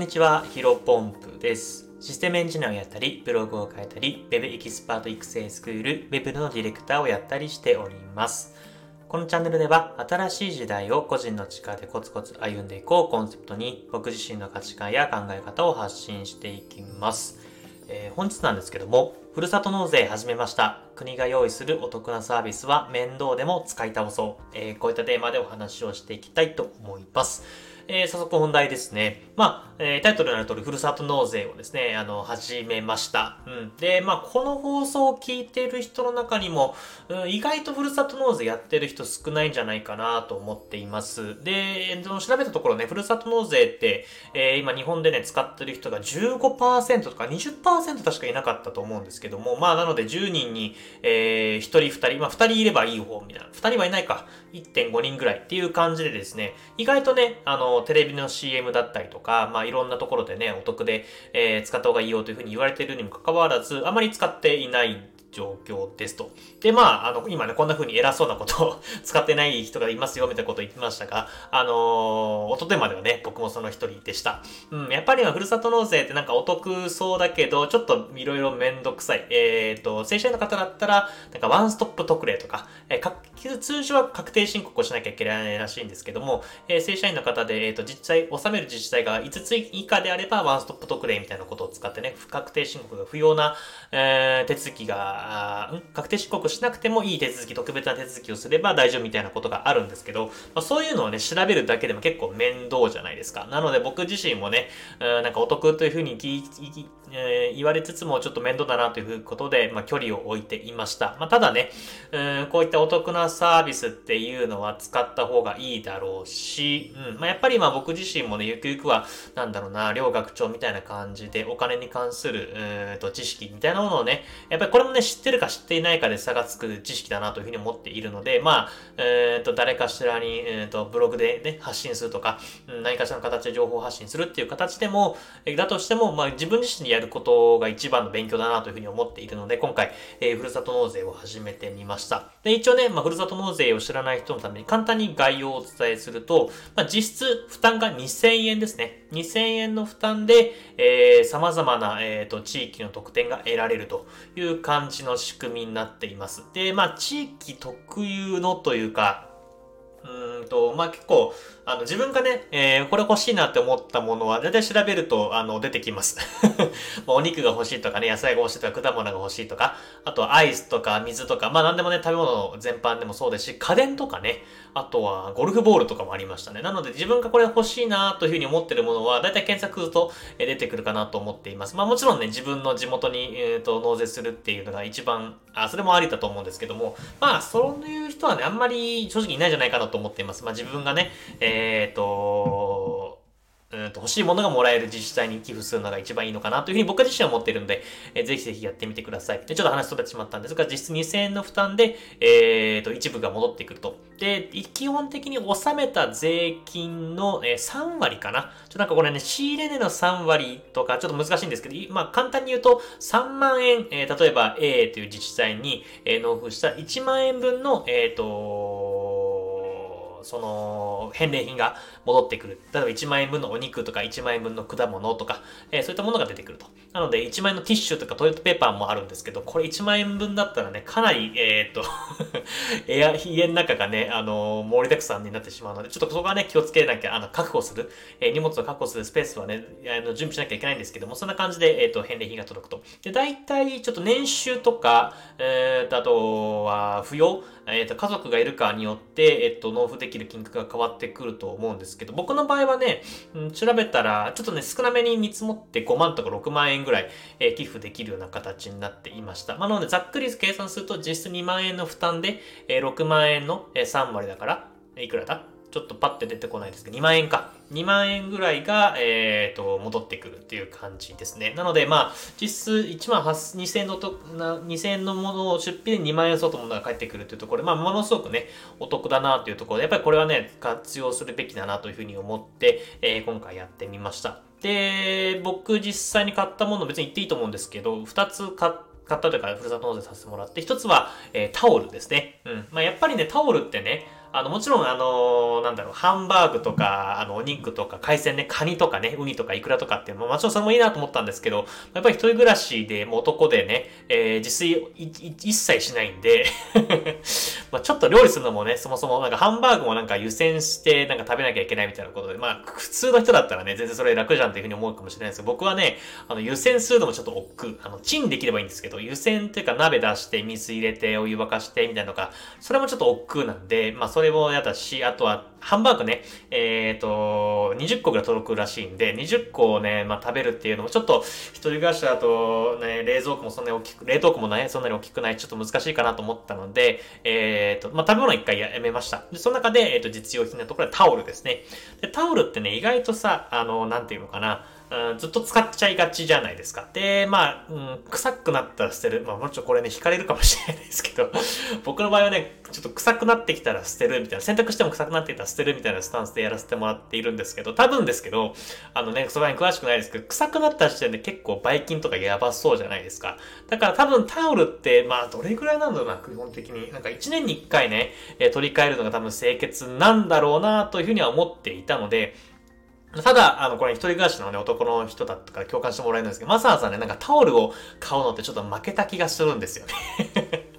んにちは、ヒロポンプです。システムエンジニアをやったり、ブログを書いたり、Web エキスパート育成スクール、Web のディレクターをやったりしております。このチャンネルでは、新しい時代を個人の力でコツコツ歩んでいこうコンセプトに、僕自身の価値観や考え方を発信していきます。えー、本日なんですけども、ふるさと納税始めました。国が用意するお得なサービスは面倒でも使い倒そう。えー、こういったテーマでお話をしていきたいと思います。えー、早速本題ですね。まあ、えー、タイトルにある通り、ふるさと納税をですね、あの、始めました。うん。で、まあ、この放送を聞いてる人の中にも、うん、意外とふるさと納税やってる人少ないんじゃないかなと思っています。で、その調べたところね、ふるさと納税って、えー、今日本でね、使ってる人が15%とか20%確かいなかったと思うんですけども、まあ、なので10人に、えー、1人2人、まあ、2人いればいい方みたいな。2人はいないか。1.5人ぐらいっていう感じでですね、意外とね、あの、テレビの CM だったりとか、まあいろんなところでね、お得で、えー、使った方がいいよというふうに言われているにもかかわらず、あまり使っていない状況ですと。で、まあ、あの、今ね、こんな風に偉そうなことを 使ってない人がいますよ、みたいなことを言ってましたが、あのー、おとといまではね、僕もその一人でした。うん、やっぱりふるさと納税ってなんかお得そうだけど、ちょっといろいろめんどくさい。えっ、ー、と、正社員の方だったら、なんかワンストップ特例とか、えー、か通常は確定申告をしなきゃいけないらしいんですけども、えー、正社員の方で、えっ、ー、と、実際、納める自治体が5つ以下であれば、ワンストップ特例みたいなことを使ってね、不確定申告が不要な、えー、手続きがあ確定申告しなくてもいい手続き、特別な手続きをすれば大丈夫みたいなことがあるんですけど、まあ、そういうのをね、調べるだけでも結構面倒じゃないですか。なので僕自身もね、うんなんかお得というふうにえー、言われつつもちょっと面倒だなということで、まあ、距離を置いていました。まあ、ただね、うん、こういったお得なサービスっていうのは使った方がいいだろうし、うん、まあ、やっぱりまあ僕自身もね、ゆくゆくは、なんだろうな、両学長みたいな感じでお金に関する、うんと知識みたいなものをね、やっぱりこれもね、知ってるか知っていないかで差がつく知識だなというふうに思っているので、まあ、えっ、ー、と、誰かしらに、えっ、ー、と、ブログでね、発信するとか、何かしらの形で情報発信するっていう形でも、だとしても、まあ、自分自身でやることが一番の勉強だなというふうに思っているので、今回、えー、ふるさと納税を始めてみました。で、一応ね、まあ、ふるさと納税を知らない人のために簡単に概要をお伝えすると、まあ、実質負担が2000円ですね。2000円の負担で、えー、様々な、えっ、ー、と、地域の特典が得られるという感じの仕組みになっています。で、まあ、地域特有のというか、うんと、まあ、結構、あの、自分がね、えー、これ欲しいなって思ったものは、だいたい調べると、あの、出てきます。お肉が欲しいとかね、野菜が欲しいとか、果物が欲しいとか、あとはアイスとか水とか、まあ、なんでもね、食べ物全般でもそうですし、家電とかね、あとはゴルフボールとかもありましたね。なので、自分がこれ欲しいなというふうに思ってるものは、だいたい検索すると出てくるかなと思っています。まあ、もちろんね、自分の地元に、えーと納税するっていうのが一番、あ、それもありだと思うんですけども、まあ、そういう人はね、あんまり正直いないんじゃないかなと思っています。まあ、自分がね、ええっ、ー、と、うんと欲しいものがもらえる自治体に寄付するのが一番いいのかなというふうに僕自身は思っているので、えー、ぜひぜひやってみてください。で、ちょっと話飛んでしまったんですが、実質2000円の負担で、えー、と、一部が戻ってくると。で、基本的に納めた税金の、えー、3割かな。ちょっとなんかこれね、仕入れ値の3割とか、ちょっと難しいんですけど、まあ簡単に言うと、3万円、えー、例えば A という自治体に、えー、納付した1万円分の、えっ、ー、と、その、返礼品が戻ってくる。例えば1万円分のお肉とか1万円分の果物とか、えー、そういったものが出てくると。なので、1万円のティッシュとかトイレットペーパーもあるんですけど、これ1万円分だったらね、かなり、えー、っと 家の中がね、あのー、盛りだくさんになってしまうので、ちょっとそこはね、気をつけなきゃ、あの、確保する、えー、荷物を確保するスペースはね、あの準備しなきゃいけないんですけども、そんな感じで、えっと、返礼品が届くと。で、大体、ちょっと年収とか、えー、あとは、扶養、えっ、と、家族がいるかによって、えっ、と、納付できできる金額が変わってくると思うんですけど、僕の場合はね、うん、調べたら、ちょっとね、少なめに見積もって5万とか6万円ぐらい、えー、寄付できるような形になっていました。まあ、なので、ざっくり計算すると、実質2万円の負担で、えー、6万円の3割だから、いくらだ？ちょっとパッて出てこないですけど、2万円か。2万円ぐらいが、えっ、ー、と、戻ってくるっていう感じですね。なので、まあ、実質1万2000円のと、2000円のものを出費で2万円相当のものが返ってくるというところで、まあ、ものすごくね、お得だなというところで、やっぱりこれはね、活用するべきだなというふうに思って、えー、今回やってみました。で、僕実際に買ったもの別に言っていいと思うんですけど、2つ買って、ったというか、ふるさと納税させてもらって、一つは、えー、タオルですね。うん。まあ、やっぱりね、タオルってね、あの、もちろん、あの、なんだろう、ハンバーグとか、あの、お肉とか、海鮮ね、カニとかね、ウニとかイクラとかっていうのも、もちろんそれもいいなと思ったんですけど、やっぱり一人暮らしで、もう男でね、えー、自炊一切しないんで まあちょっと料理するのもね、そもそもなんかハンバーグもなんか湯煎して、なんか食べなきゃいけないみたいなことで、まあ普通の人だったらね、全然それ楽じゃんっていうふうに思うかもしれないですけど、僕はね、あの湯煎するのもちょっと億劫。あの、チンできればいいんですけど、湯煎っていうか鍋出して水入れてお湯沸かしてみたいなのが、それもちょっと億劫なんで、まあそれもやだし、あとはハンバーグね、えっ、ー、と、20個ぐらい届くらしいんで、20個をね、まあ食べるっていうのもちょっと一人暮らしだとね、冷蔵庫もそんなに大きく、冷凍庫もね、そんなに大きくない、ちょっと難しいかなと思ったので、えっ、ー、と、まあ食べ物一回やめました。で、その中で、えっ、ー、と、実用品のところはタオルですね。で、タオルってね、意外とさ、あの、なんていうのかな、うん、ずっと使っちゃいがちじゃないですか。で、まあ、うん、臭くなったら捨てる。まあ、もちろんこれね、惹かれるかもしれないですけど、僕の場合はね、ちょっと臭くなってきたら捨てるみたいな、洗濯しても臭くなってきたら捨てるみたいなスタンスでやらせてもらっているんですけど、多分ですけど、あのね、そこら辺詳しくないですけど、臭くなった時点で結構ばい菌とかやばそうじゃないですか。だから多分タオルって、まあ、どれぐらいなんだろうな、基本的に。なんか1年に1回ね、え取り替えるのが多分清潔なんだろうな、というふうには思っていたので、ただ、あの、これ一人暮らしのね、男の人だったから共感してもらえるんですけど、わざわざね、なんかタオルを買うのってちょっと負けた気がするんですよね。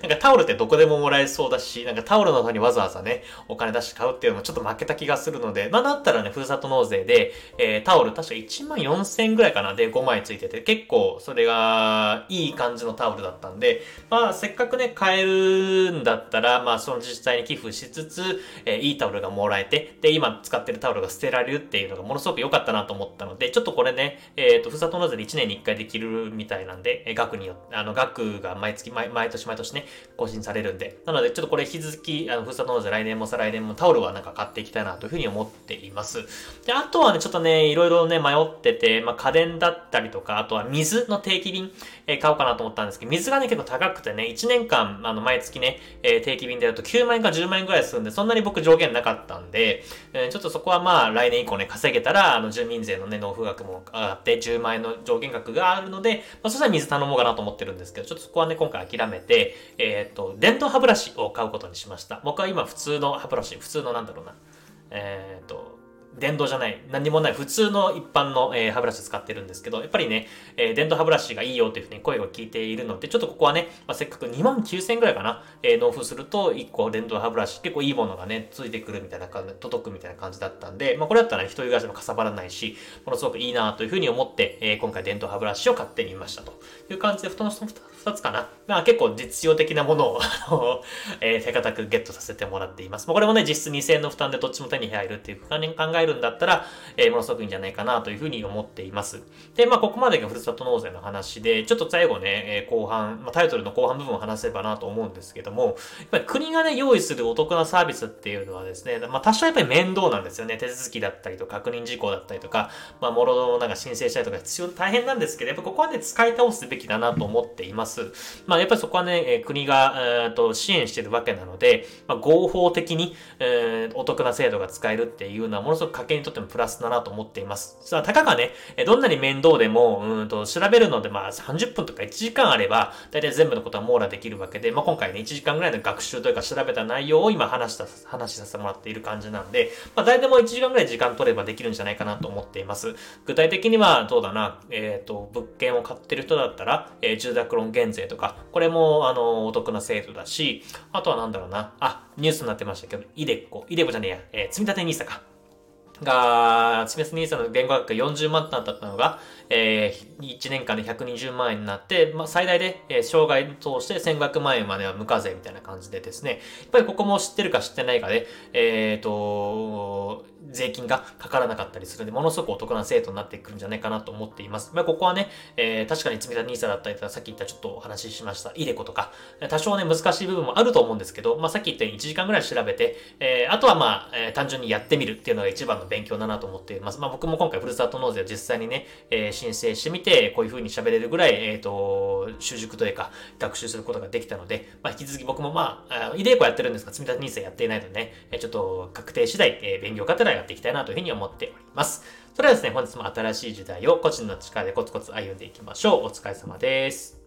なんかタオルってどこでももらえそうだし、なんかタオルの方にわざわざね、お金出して買うっていうのもちょっと負けた気がするので、まあだったらね、ふるさと納税で、えー、タオル確か1万4000円ぐらいかなで5枚ついてて、結構それがいい感じのタオルだったんで、まあせっかくね、買えるんだったら、まあその自治体に寄付しつつ、えー、いいタオルがもらえて、で、今使ってるタオルが捨てられるっていうのがものすごく良かったなと思ったので、ちょっとこれね、えっ、ー、と、ふるさと納税で1年に1回できるみたいなんで、え額によって、あの、額が毎月、毎毎年毎年ね、更新されるんで。なので、ちょっとこれ引き続き、あの、ふるさと納税来年も再来年もタオルはなんか買っていきたいなというふうに思っています。で、あとはね、ちょっとね、いろいろね、迷ってて、まあ、家電だったりとか、あとは水の定期便、えー、買おうかなと思ったんですけど、水がね、結構高くてね、1年間、あの、毎月ね、えー、定期便でやると9万円か10万円ぐらいするんで、そんなに僕上限なかったんで、えー、ちょっとそこはまあ、来年以降ね、稼げたら、あの、住民税のね、納付額も上がって、10万円の上限額があるので、まあ、そしたら水頼もうかなと思ってるんですけど、ちょっとそこはね、今回諦めて、えっ、と、電動歯ブラシを買うことにしました。僕は今普通の歯ブラシ、普通のなんだろうな、えっ、ー、と、電動じゃない、何もない普通の一般の、えー、歯ブラシ使ってるんですけど、やっぱりね、えー、電動歯ブラシがいいよというふうに声を聞いているので、ちょっとここはね、まあ、せっかく2万9000円ぐらいかな、えー、納付すると1個電動歯ブラシ結構いいものがね、ついてくるみたいな感じ、届くみたいな感じだったんで、まあこれだったらね、一人暮らしもかさばらないし、ものすごくいいなというふうに思って、えー、今回電動歯ブラシを買ってみましたという感じで、布団2つかな。まあ結構実用的なものをえー、手堅くゲットさせてもらっています。まあ、これもね、実質2000円の負担でどっちも手に入るっていう考えるんだったら、えー、ものすごくいいんじゃないかなというふうに思っています。で、まあ、ここまでがふるさと納税の話で、ちょっと最後ね、え、後半、まあ、タイトルの後半部分を話せばなと思うんですけども、やっぱり国がね、用意するお得なサービスっていうのはですね、まあ、多少やっぱり面倒なんですよね。手続きだったりとか確認事項だったりとか、まあ、もろのなんか申請したりとか必要、大変なんですけど、やっぱここはね、使い倒すべきだなと思っています。まあ、やっぱりそこはね、え、国が、えー、と支援してるわけなので、まあ、合法的に、えー、お得な制度が使えるっていうのは、ものすごく家計にとってもプラスだなと思っています。さあ、たかがね、どんなに面倒でも、うんと、調べるので、まあ、30分とか1時間あれば、大体全部のことは網羅できるわけで、まあ、今回ね、1時間ぐらいの学習というか調べた内容を今話した、話させてもらっている感じなんで、まあ、大体もう1時間ぐらい時間取ればできるんじゃないかなと思っています。具体的には、どうだな、えっ、ー、と、物件を買ってる人だったら、えー、住宅ローン減税とか、これも、あの、お得な制度だし、あとはなんだろうな、あ、ニュースになってましたけど、イデコ、イデコじゃねえや、えー、積立 NISA か。が、積立 NISA の言語学が40万となったのが、えー、1年間で120万円になって、まあ、最大で、えー、生涯通して1500万円までは無課税みたいな感じでですね、やっぱりここも知ってるか知ってないかで、えっ、ー、と、税金がかからなかったりするので、ものすごくお得な制度になってくるんじゃないかなと思っています。まあ、ここはね、えー、確かに積み立 NISA だったりとか、さっき言ったちょっとお話ししました、イデコとか、多少ね、難しい部分もあると思うんですけど、まあ、さっき言ったように1時間ぐらい調べて、えー、あとはまあ、えー、単純にやってみるっていうのが一番の勉強だなと思っています。まあ、僕も今回ふるさと納税を実際にね、えー、申請してみて、こういう風に喋れるぐらい、えっ、ー、と、習熟というか、学習することができたので、まあ、引き続き僕もまあ、イデコやってるんですが、積み立 NISA やっていないのでね、ちょっと確定次第、えー、勉強がてらやっていきたいなというふうに思っております。それではですね、本日も新しい時代を個人の力でコツコツ歩んでいきましょう。お疲れ様です。